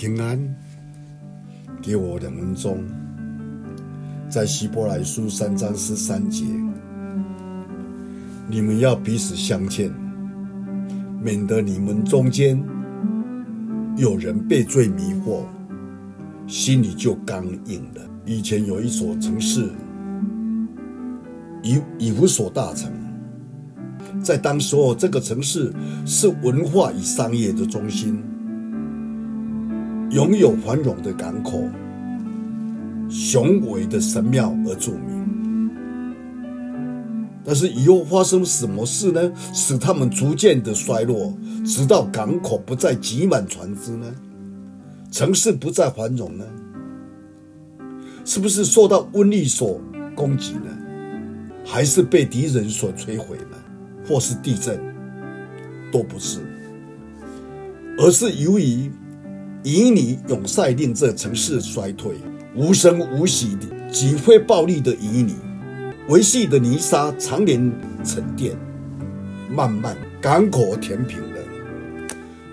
平安，给我两分钟，在希伯来书三章十三节，你们要彼此相劝，免得你们中间有人被罪迷惑，心里就刚硬了。以前有一所城市，以以弗所大城，在当时候，这个城市是文化与商业的中心。拥有繁荣的港口、雄伟的神庙而著名，但是以后发生什么事呢？使他们逐渐的衰落，直到港口不再挤满船只呢？城市不再繁荣呢？是不是受到瘟疫所攻击呢？还是被敌人所摧毁呢？或是地震？都不是，而是由于。以你永塞令这城市衰退，无声无息的极会暴力的以你，维系的泥沙常年沉淀，慢慢港口填平了，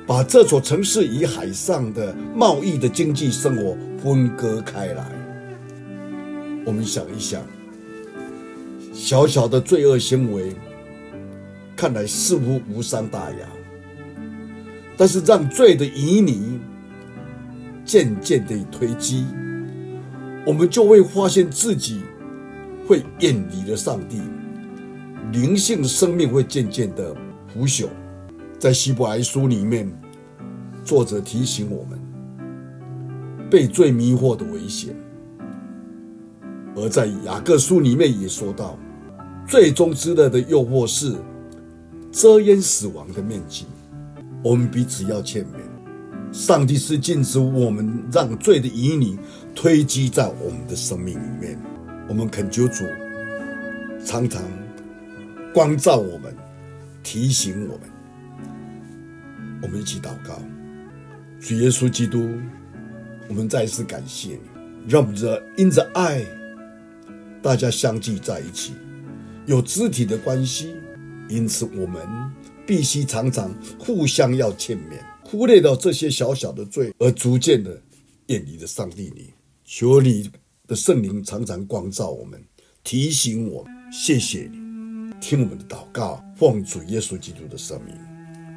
把这座城市与海上的贸易的经济生活分割开来。我们想一想，小小的罪恶行为，看来似乎无伤大雅，但是让罪的以尼。渐渐的推积，我们就会发现自己会远离了上帝，灵性生命会渐渐的腐朽。在希伯来书里面，作者提醒我们被罪迷惑的危险；而在雅各书里面也说到，最终之乐的诱惑是遮掩死亡的面积。我们彼此要劝勉。上帝是禁止我们让罪的旖旎堆积在我们的生命里面。我们恳求主常常光照我们，提醒我们。我们一起祷告，主耶稣基督，我们再一次感谢你，让我们这因着爱，大家相聚在一起，有肢体的关系。因此，我们必须常常互相要见面。忽略到这些小小的罪，而逐渐的远离了上帝你。求你的圣灵常常光照我们，提醒我。谢谢你，听我们的祷告，奉主耶稣基督的圣名，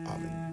阿门。